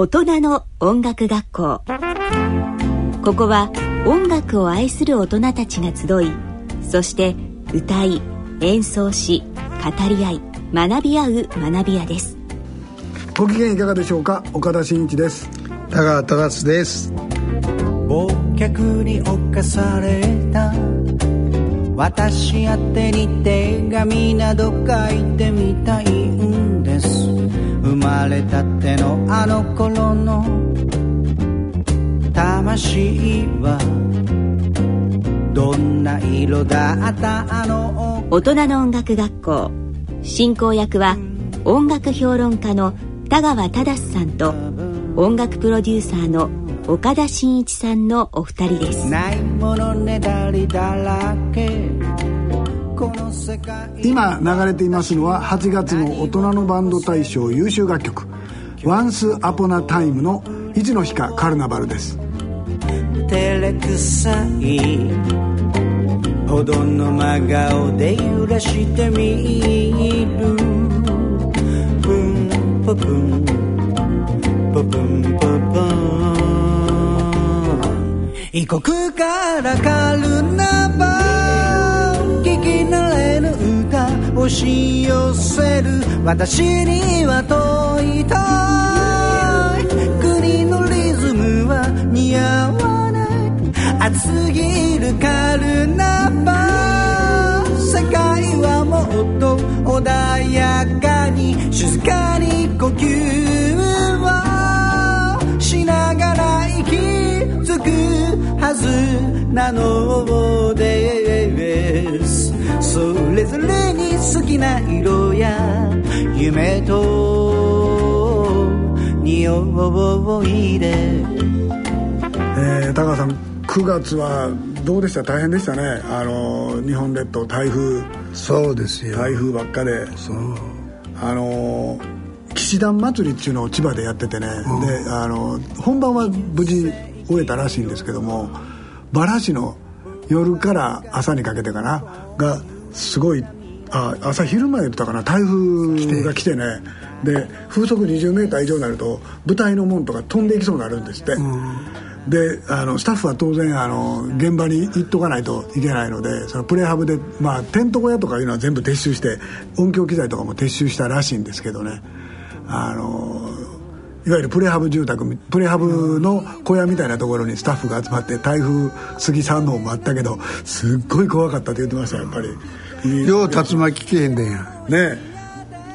大人の音楽学校。ここは音楽を愛する大人たちが集いそして歌い演奏し語り合い学び合う学び屋です。ご機嫌いかがでしょうか？岡田真一です。田川忠です。忘却に侵された。私宛てに手紙など書いてみたいまれたてのあの頃の魂はどんな色だったあの大人の音楽学校。進行役は音楽評論家の田川忠さんと音楽プロデューサーの岡田真一さんのお二人です。ないものねだりだらけ今流れていますのは8月の大人のバンド大賞優秀楽曲「Once Upon a Time」の「いつの日かカルナバル」です。照れくさいほどの真顔で揺らしてみる。プンポプンポプンポプン。異国からカルナバ聞し寄せる。私には問いたい。国のリズムは似合わない。熱すぎるカルナバ。世界はもっと穏やかに静かに呼吸をしながら息づくはずなのです。それぞれ好きな色や夢と匂いで、えー、高さん9月はどうでした？大変でしたね。あの日本列島台風。そうですよ。台風ばっかで。そう。あの騎士団祭りっていうのを千葉でやっててね、うん、であの本番は無事終えたらしいんですけどもバラシの夜から朝にかけてかながすごいあ朝昼前言ったかな台風が来て。ね。で風速20メーター以上になると舞台の門とか飛んでいきそうになるんですって、うん。であのスタッフは当然あの現場に行っとかないといけないのでそのプレハブで、まあ、テント小屋とかいうのは全部撤収して音響機材とかも撤収したらしいんですけどね。あのいわゆるプレハブ住宅プレハブの小屋みたいなところにスタッフが集まって台風過ぎ3号もあったけどすっごい怖かったって言ってましたやっぱりよう竜巻来へんでんや。ね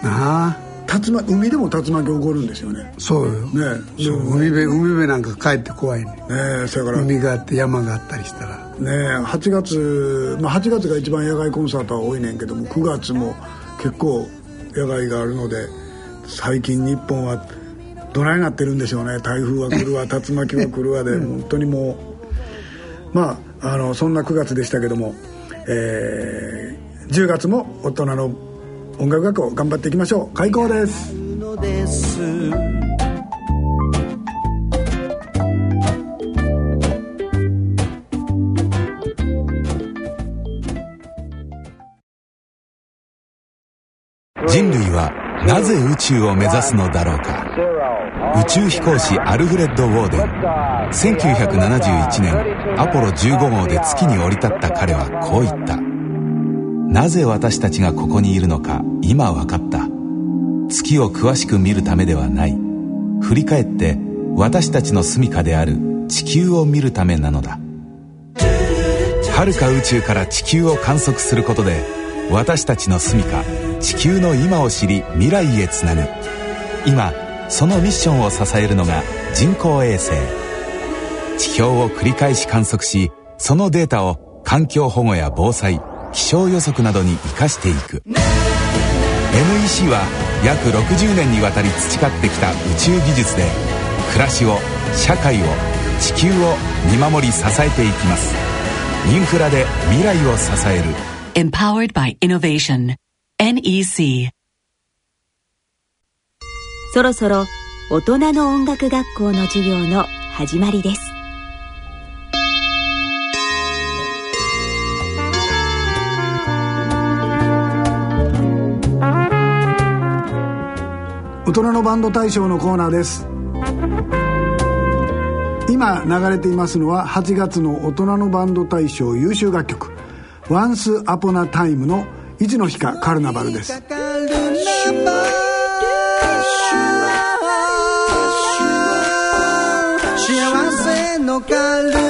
え。なあ。竜巻海でも竜巻起こるんですよね。そうよ。ねそう海辺海辺なんか帰って怖いねねそれから。海があって山があったりしたら。ね8月まあ8月が一番野外コンサートは多いねんけども9月も結構野外があるので最近日本はどないなってるんでしょうね。台風は来るわ竜巻は来るわで 本当にもうまああのそんな9月でしたけども、えー、10月も大人の音楽学校頑張っていきましょう。開校です。人類はなぜ宇宙を目指すのだろうか。宇宙飛行士アルフレッド・ウォーデン。1971年アポロ15号で月に降り立った彼はこう言った。なぜ私たちがここにいるのか今分かった。月を詳しく見るためではない。振り返って私たちの住処である。地球を見るためなのだ。遥か宇宙から地球を観測することで私たちの住処地球の今を知り未来へつなぐ。今そのミッションを支えるのが人工衛星。地表を繰り返し観測しそのデータを環境保護や防災気象予測などに生かしていく。NEC は約60年にわたり培ってきた宇宙技術で暮らしを社会を地球を見守り支えていきます。インフラで未来を支える。Empowered by Innovation. NEC そろそろ大人の音楽学校の授業の始まりです大人のバンド大賞のコーナーです。今流れていますのは8月の大人のバンド大賞優秀楽曲「Once Upon a Time」の「いつの日かカルナバル」です。幸せのカル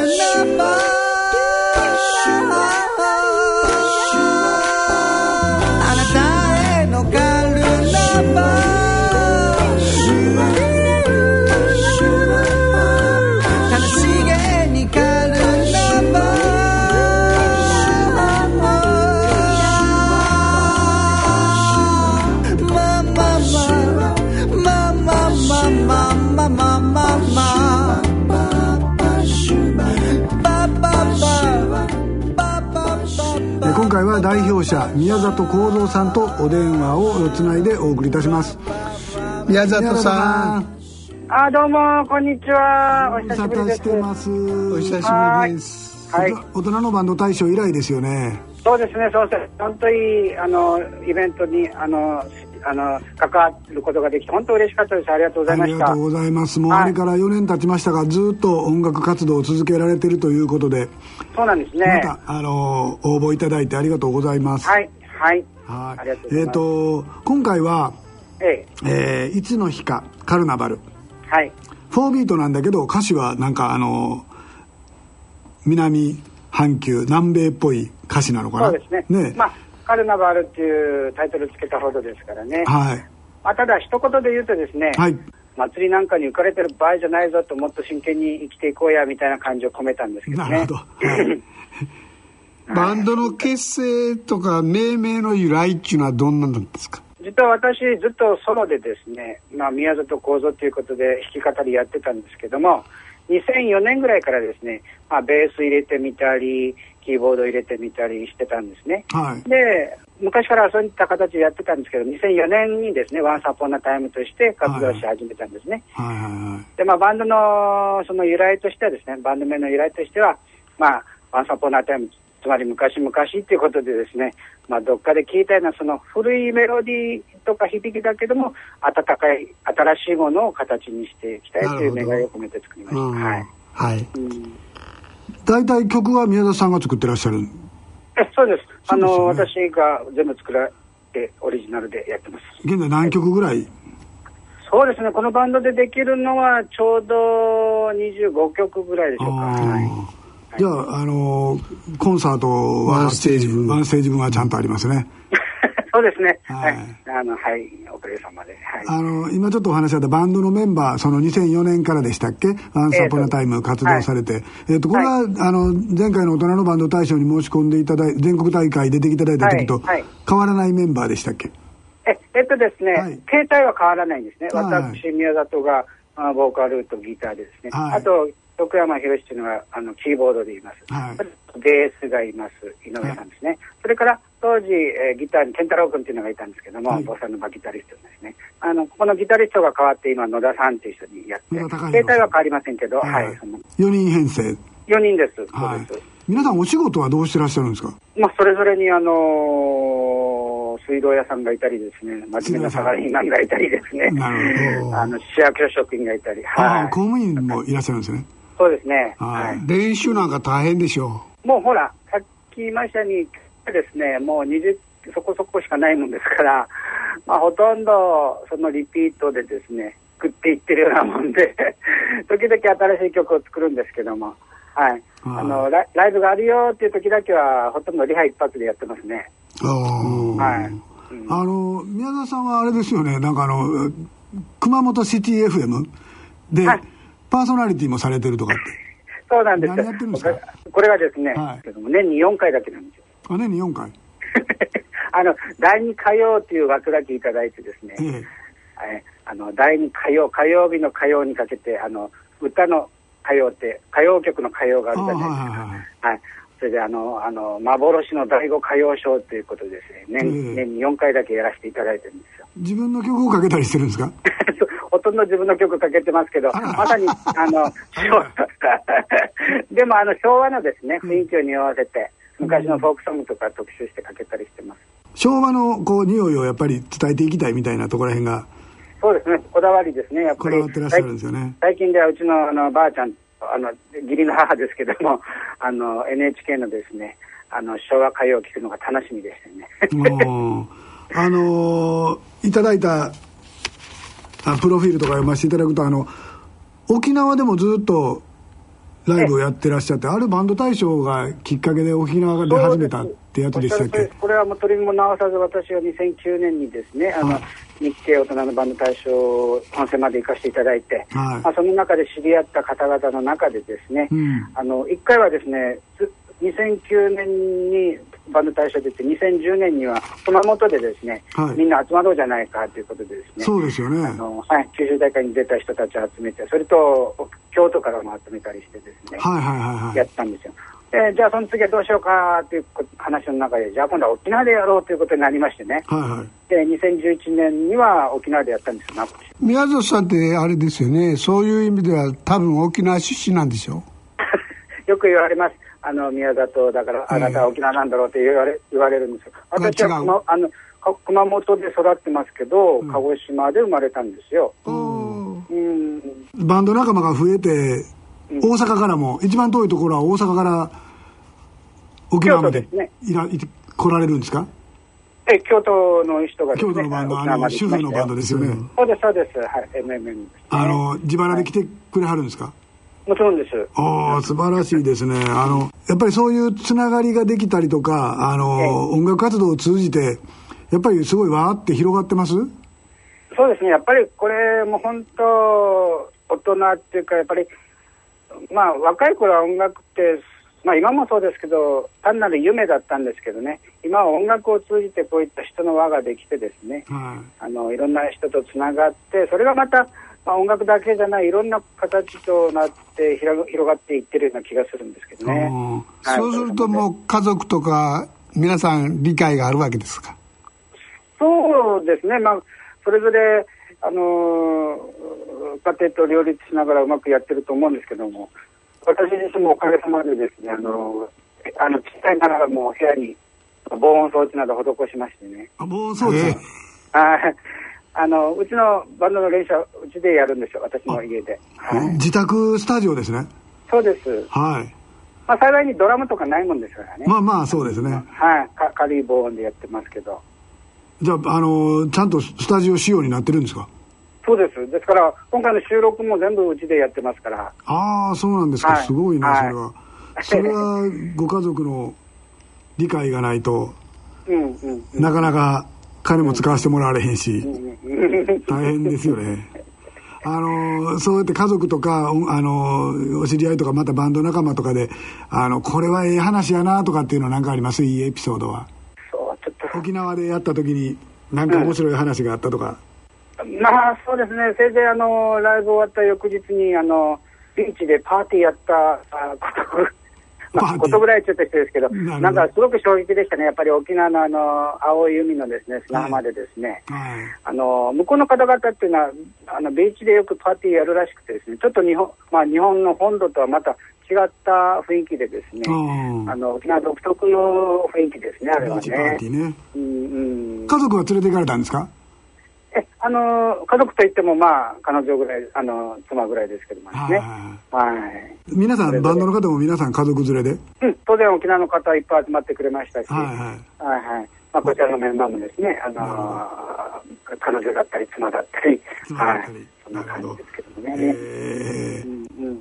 宮里幸三さんとお電話をつないでお送りいたします宮里さんあ、どうも、こんにちは。お久しぶりです。汰してますお久しぶりですはい。大人のバンド大賞以来ですよねそうですね、そうです。本当に、あの、イベントに、あの、あの、関わることができて、本当嬉しかったです。ありがとうございましたありがとう。ございますもうはいあれから4年経ちましたがずっと音楽活動を続けられてるということでそうなんですまね。たあの応募いただいてありがとうございますはい、はい。はいえっ、ます。と今回は、ええ、えーいつの日かカルナバルはい。4ビートなんだけど歌詞はなんかあの南半球南米っぽい歌詞なのかな？そうですね。まあ、カルナバルっていうタイトルつけたほどですからね。はいまあ、ただ、一言で言うとですね、はい祭りなんかに浮かれてる場合じゃないぞと、もっと真剣に生きていこうや、みたいな感じを込めたんですけどね。なるほど、はい バンドの結成とか命名の由来っていうのはどんなんなんですか？実は私ずっとソロでですね、まあ、宮里幸三ということで弾き語りやってたんですけども2004年ぐらいからですね、まあ、ベース入れてみたりキーボード入れてみたりしてたんですね。はい。で昔からそういった形でやってたんですけど2004年にですねワンサポーナタイムとして活動し始めたんですね、はいはいはい。でまあバンドのその由来としてはですねバンド名の由来としてはまあワンサポーナタイムつまり昔々っていうことでですね、まあ、どっかで聞いたようなその古いメロディーとか響きだけども温かい新しいものを形にしていきたいという願いを込めて作りました。うんはい。はいうん大体曲は宮田さんが作ってらっしゃる？えそうです。あの、私が全部作られてオリジナルでやってます。現在何曲ぐらい？そうですね。このバンドでできるのはちょうど25曲ぐらいでしょうか。はいじゃあ、あのーコンサートはワンステージ分ワンステージ分はちゃんとありますね。そうですね。ははいい。あの、はい。おかげさまで。はい。あの今ちょっとお話しあったバンドのメンバーその2004年からでしたっけ「ワンサポナタイム」活動されて、えっとこれは、あの前回の大人のバンド大賞に申し込んでいただい全国大会出ていただいた時とはいはい変わらないメンバーでしたっけ？え、えっとですね、はい形態は変わらないんですね。はい私、宮里が、あボーカルとギターでですね。はいあと、徳山博っていうのが、あの、キーボードでいます。はい。ベースがいます、井上さんですね。それから、当時、えーギターに健太郎君っていうのがいたんですけども、はい。ボサノバギタリストですね。あの、ここのギタリストが変わって、今、野田さんっていう人にやって、野田隆弘形態は変わりませんけど、はい、その4人編成。4人です。そうはい。皆さんお仕事はどうしてらっしゃるんですか？まあ、それぞれに、あのー水道屋さんがいたりですね、真面目なサラリーマンがいたりですね、あの、市役所職員がいたり、あはい。あ公務員もいらっしゃるんですねそうですね。はいはい。練習なんか大変でしょ？もうほら、さっき言いましたにですね、もう20そこそこしかないもんですから、まあ、ほとんどそのリピートでですね、食っていってるようなもんで、時々新しい曲を作るんですけども、はい。はいあの、ライブがあるよっていう時だけは、ほとんどリハ一発でやってますね。はい。うんあの宮田さんはあれですよねなんかあの熊本シティ FM ではいパーソナリティもされてるとかって。そうなんです。何やってるんですか？これがですね、はい。年に4回だけなんですよ。あ年に4回。あの、第2火曜という枠だけいただいてですね、ええ。はい。あの、第2火曜、火曜日の火曜にかけて、あの、歌の火曜って、歌謡曲の火曜があるじゃないですか。あはいはい。それで、あの、あの、幻の第5歌謡ショーということでですね、年,、ええ。年に4回だけやらせていただいてるんですよ。自分の曲をかけたりしてるんですか？ほとんど自分の曲かけてますけど、まさに、あの、昭和 でも、あの、昭和のですね、雰囲気を匂わせて、昔のフォークソングとか特集してかけたりしてます。昭和のこう匂いをやっぱり伝えていきたいみたいなところらへんがそうですね、こだわりですね、やっぱり。こだわってらっしゃるんですよね最近ではうちのあのばあちゃんとあの義理の母ですけども あの NHK のですねあの昭和歌謡を聴くのが楽しみでしたね。あのーいただいたあプロフィールとか読ませていただくとあの沖縄でもずっとライブをやってらっしゃってあるバンド大賞がきっかけで沖縄で始めたってやつでしたっけ？これはもう取りも直さず私は2009年にですね、あの、はい。日系大人のバンド大賞本戦まで行かせていただいて、はい。まあ、その中で知り合った方々の中でですね、うん。あの、1回はですね、つ2009年にバンド大賞出て、2010年には熊本でですね、はい。みんな集まろうじゃないかということでですね、そうですよね。あの、はい、九州大会に出た人たちを集めて、それと京都からも集めたりしてですね、はいはいはいはい。やったんですよ。でじゃあその次はどうしようかっていう話の中で、じゃあ今度は沖縄でやろうということになりましてね。はいはい。で、2011年には沖縄でやったんですよ、宮里さんってあれですよね。そういう意味では多分沖縄出身なんでしょ？よく言われます。あの、宮里だから、あなたは沖縄なんだろうって言われ、言われるんですよ。私は熊あのか熊本で育ってますけど、鹿児島で生まれたんですよ。うん。バンド仲間が増えて大阪からも一番遠いところは大阪から沖縄までいらいて来られるんですか？え、京都の人がね、京都のバンドあの主婦のバンドですよねそうです、そうです。はい、MMM ね。あの自腹で来てくれはるんですか？もちろんです。ああ素晴らしいですね。あのやっぱりそういうつながりができたりとかあの、ええ。音楽活動を通じてやっぱりすごいわーって広がってます？そうですね、やっぱりこれも本当、大人っていうか、やっぱり、まあ、若い頃は音楽って、まあ、今もそうですけど、単なる夢だったんですけどね、今は音楽を通じてこういった人の輪ができてですね、はあのいろんな人とつながって、それがまた、まあ、音楽だけじゃない、いろんな形となって広が広がっていってるような気がするんですけどい、ね。うん。はい。そうするともう家族とか皆さん理解があるわけですか？そうですね、まあ、それぞれ、あのー家庭と両立しながらうまくやってると思うんですけども、私自身もおかげさまでですね、あのーあの小さいながらも部屋に防音装置など施しましてね、あもうそうですか、はいあのうちのバンドの練習はうちでやるんですよ、私の家で。はい、自宅スタジオですねそうです。はいまあ、幸いにドラムとかないもんですからね。まあまあそうですねはい、か軽い防音でやってますけど。じゃああのちゃんとスタジオ仕様になってるんですか？そうです。ですから、今回の収録も全部うちでやってますから。ああそうなんですか、はいすごいなはいそれは、それはご家族の理解がないとうんうんうん。なかなか金も使わせてもらわれへんし、うん大変ですよね。あのそうやって家族とかおあのお知り合いとかまたバンド仲間とかであのこれはええ話やなとかっていうのは何かあります？いいエピソードはそう、ちょっと。沖縄でやった時に何か面白い話があったとか、まあ、そうですね。せいぜい、あの、ライブ終わった翌日に、あの、ビーチでパーティーやったあこと、まあ、パーティーことぐらいちょっと失礼ですけど、なんかすごく衝撃でしたね。やっぱり沖縄のあの、青い海のですね、砂浜でですね、はい。あの、向こうの方々っていうのは、あの、ビーチでよくパーティーやるらしくてですね、ちょっと日本、まあ、日本の本土とはまた違った雰囲気でですね、うんあの、沖縄独特の雰囲気ですね、あれはね。うん。家族は連れて行かれたんですか？え、あの、家族といっても、まあ、彼女ぐらい、あの、妻ぐらいですけどもね。はい。はい。皆さんバンドの方も皆さん家族連れで？うん、当然沖縄の方いっぱい集まってくれましたし、はいはい。はいはい。まあ、こちらのメンバーもですね、あの彼女だったり、妻だったり、はい。そんな感じですけどもね。えーうんう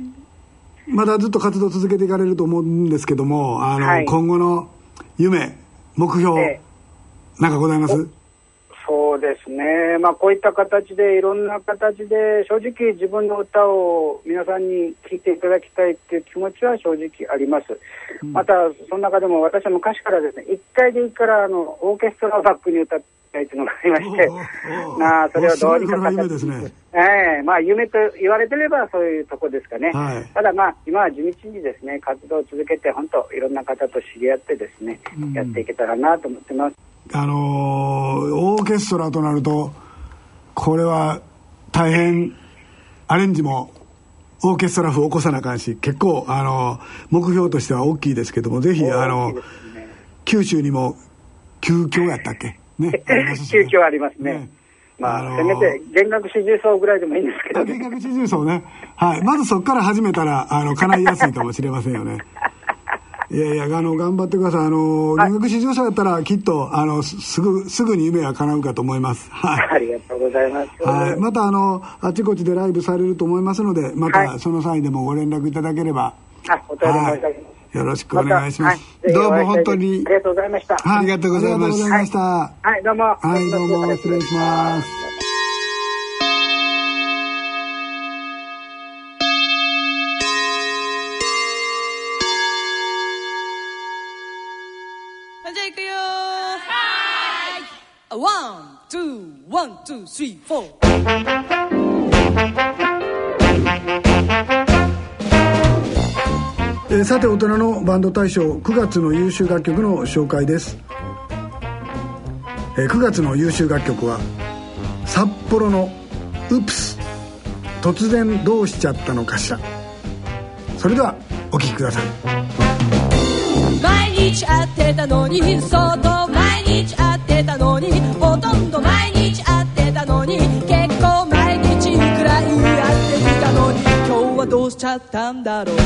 ん。まだずっと活動続けていかれると思うんですけどもあの、はい。今後の夢目標、え。なんかございます？そうですね、まあ、こういった形で、いろんな形で、正直、自分の歌を皆さんに聴いていただきたいっていう気持ちは正直あります。また、その中でも私は昔からですね、1回でいいからあのオーケストラをバックに歌いたいというのがありまして。まあ、それをどうにかおそれは夢ですねええまあ、夢と言われてればそういうとこですかね。はい。ただまあ、今は地道にですね、活動を続けて、本当、いろんな方と知り合ってですね、やっていけたらなと思ってます。あのーオーケストラとなるとこれは大変アレンジもオーケストラ風起こさなあかんし結構、あのー目標としては大きいですけどもぜひ、あのね九州にも急遽やったっけ？ね急遽あります ね。まあ、あのーせめて弦楽四重奏ぐらいでもいいんですけど、計画地重奏ね。はい。まずそこから始めたら、あの、叶いやすいかもしれませんよね。いやいや、あの、頑張ってください。あの、はい。弦楽四重奏やったら、きっと、あの、すすぐ、すぐに夢は叶うかと思います。はい。ありがとうございます。はい、またあのあちこちでライブされると思いますのでまはい。たその際でもご連絡いただければ、あ、お便り申し上げまよろしくお願いします、どうも本当に。ありがとうございました。ありがとうございました、はい、どうも。はい。どうも。失礼しますOne、two、one、two、three、four。えーさて大人のバンド大賞9月の優秀楽曲の紹介です、えー9月の優秀楽曲は札幌の「 Oops。突然どうしちゃったのかしら」それではお聴きください。毎日会ってたのに相当毎日会ってたのにほとんど毎日会ってたのに結構毎日くらい会ってきたのに今日はどうしちゃったんだろう。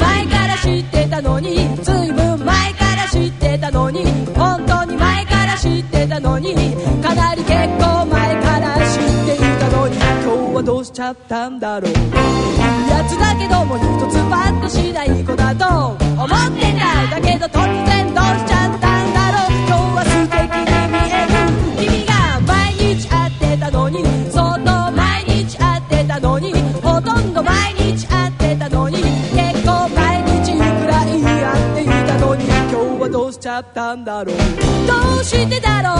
前から知ってたのにずいぶん前から知ってたのに本当に前から知ってたのにかなり結構前から知っていたのに今日はどうしちゃったんだろう。やつだけども一つパッとしない子だと思ってた。だけど突然どうしちゃった？どうしちゃったんだろう？どうしてだろう？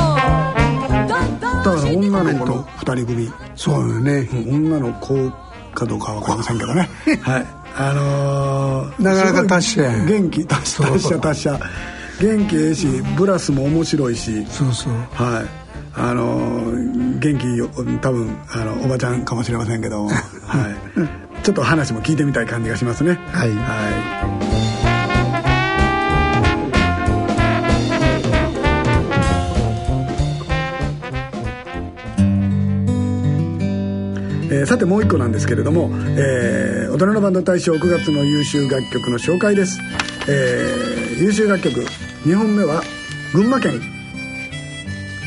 だから女の子の2人組そうよねう？ん女の子かどうかは分かりませんけどねはいあのーなかなか達者や元気達者達者達者元気ええしブラスも面白いしそう？そうはいあのー元気よ多分あのおばちゃんかもしれませんけどはいちょっと話も聞いてみたい感じがしますねはいはいえーさてもう一個なんですけれども、えー大人のバンド大賞9月の優秀楽曲の紹介です、えー優秀楽曲2本目は群馬県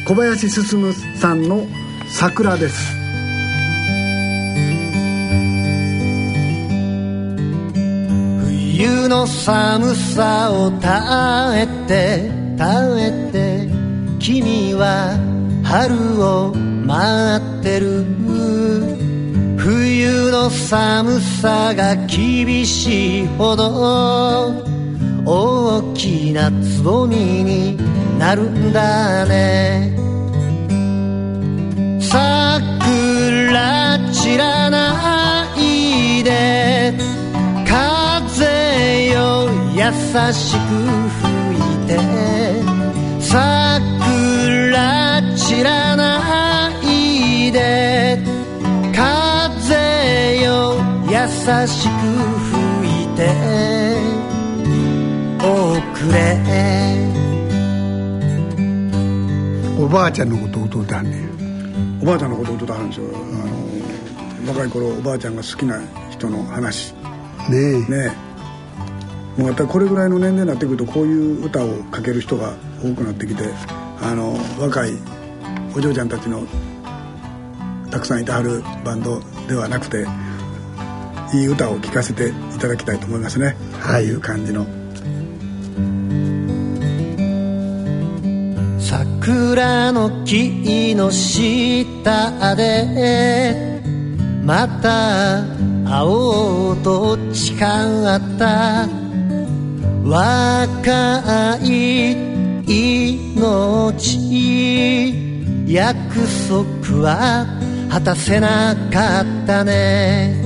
小林進さんの「桜」です。冬の寒さを耐えて耐えて君は春を待ってる。冬の寒さが厳しいほど大きなつぼみになるんだね。桜散らないで風よ優しく吹いて。桜散らないしく吹いておくれ。おばあちゃんのことを歌うてはんねん。おばあちゃんのことを歌ったんですよ。あの若い頃おばあちゃんが好きな人の話。ねえ。ねえ。もうやっぱりこれぐらいの年齢になってくるとこういう歌をかける人が多くなってきてあの若いお嬢ちゃんたちのたくさんいてはるバンドではなくていい歌を聴かせていただきたいと思いますね。ああいう感じの。桜の木の下でまた会おうと誓った若い命約束は果たせなかったね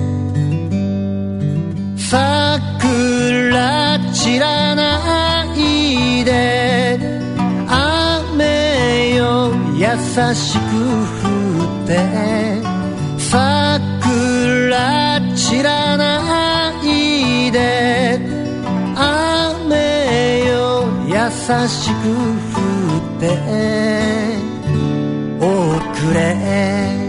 桜散らないで雨よ優しく降って桜散らないで雨よ優しく降っておくれ。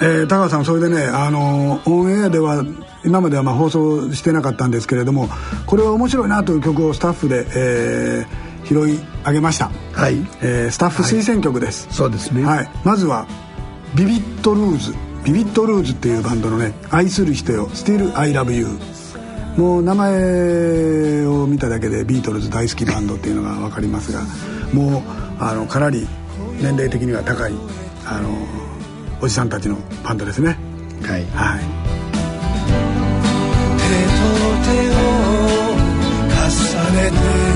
えー、高橋さんそれでねあのオンエアでは今まではまあ放送してなかったんですけれどもこれは面白いなという曲をスタッフで、えー、拾い上げました、はい。えー、スタッフ推薦曲です、はい、そうですね、はい、まずはビビットルーズ。ビビットルーズっていうバンドのね「愛する人よ。Still I Love You」もう名前を見ただけでビートルズ大好きバンドっていうのが分かりますがもうあのかなり年齢的には高いあのおじさんたちのバンドですね。はい、はい、手と手を重ねて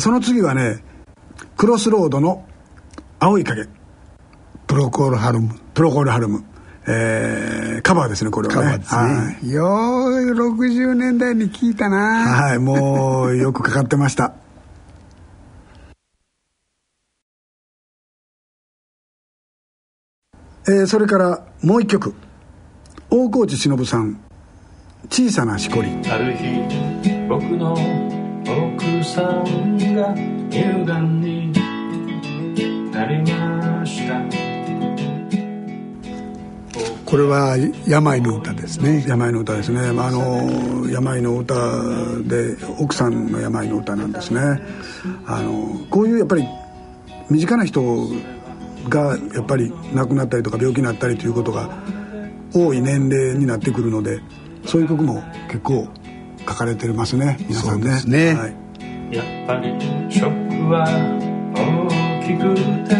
その次はねクロスロードの青い影。プロコールハルム。プロコールハルム。えー、カバーですねこれはね。カバーですね、はい、よう60年代に聞いたな。はいもうよくかかってました。えー、それからもう一曲。大河内忍さん「小さなしこり」ある日僕の奥さんが乳がんになりました。これは病の歌ですね。病の歌ですね、まあ、あの病の歌で奥さんの病の歌なんですね。あのこういうやっぱり身近な人がやっぱり亡くなったりとか病気になったりということが多い年齢になってくるのでそういう曲も結構書かれてますね皆さんね。ね、はい、やっぱりショックは大きくて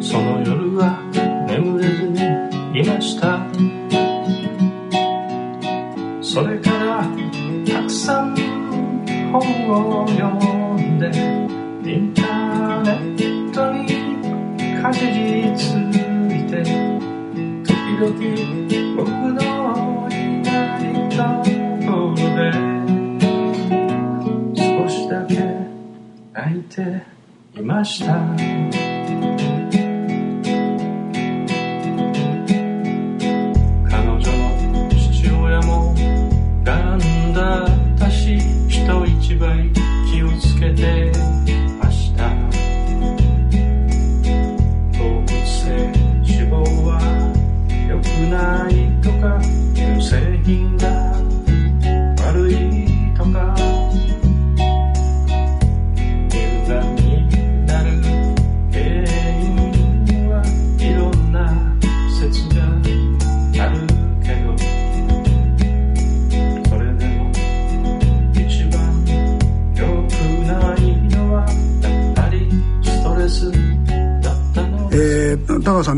その夜は眠れずにいました。それからたくさん本を読んでインターネットにかじりついて時々僕のいないと泣いていました。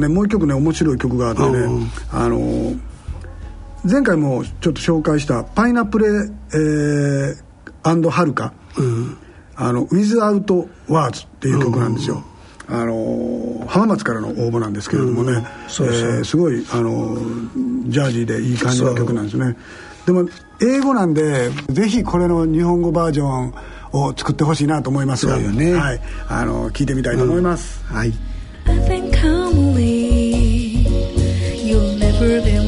ねもう一曲ね面白い曲があってね、あの前回もちょっと紹介した「パイナップル、えー、アンドはるか」あの「Without Words」っていう曲なんですよ、あの浜松からの応募なんですけれどもね、えすごいあのジャージーでいい感じの曲なんですね。でも英語なんでぜひこれの日本語バージョンを作ってほしいなと思いますが、ね、はい、あの聞いてみたいと思います、うん、はい over.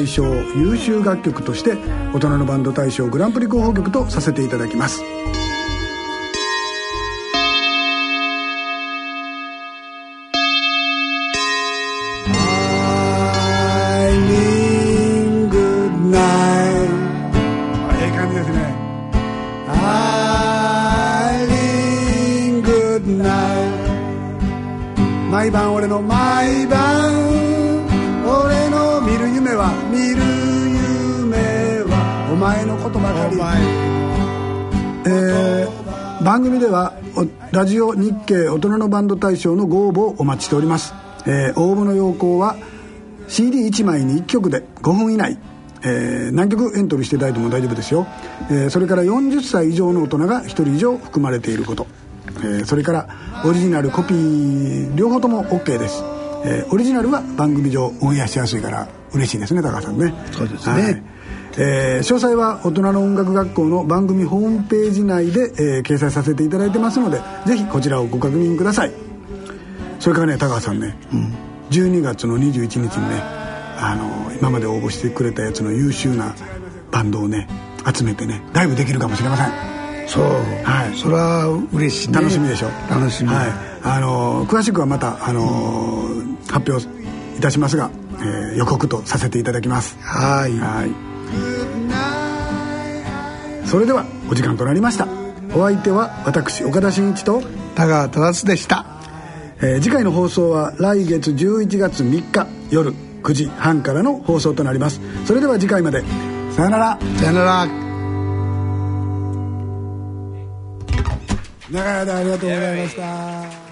大賞優秀楽曲として大人のバンド大賞グランプリ候補曲とさせていただきます。毎晩俺の毎晩。ことばかりえー番組ではおラジオ日経大人のバンド大賞のご応募をお待ちしております、えー応募の要項は CD1 枚に1曲で5分以内、えー何曲エントリーしていただいても大丈夫ですよ、えーそれから40歳以上の大人が1人以上含まれていること、えーそれからオリジナルコピー両方とも OK です、えーオリジナルは番組上オンエアしやすいから嬉しいですね高橋さんね。そうですね。はいえー詳細は大人の音楽学校の番組ホームページ内で、えー掲載させていただいてますのでぜひこちらをご確認ください。それからね高橋さんね、12月の21日にねあの今まで応募してくれたやつの優秀なバンドをね集めてねライブできるかもしれません。そう、はい。それは嬉しいね。楽しみでしょ？楽しみ、はい。あの詳しくはまたあの発表いたしますが、えー予告とさせていただきます。はい。はいそれではお時間となりました。お相手は私岡田真一と、田川忠でした。えー次回の放送は来月11月3日夜9時半からの放送となります。それでは次回まで。さよなら。さよなら。長い間ありがとうございました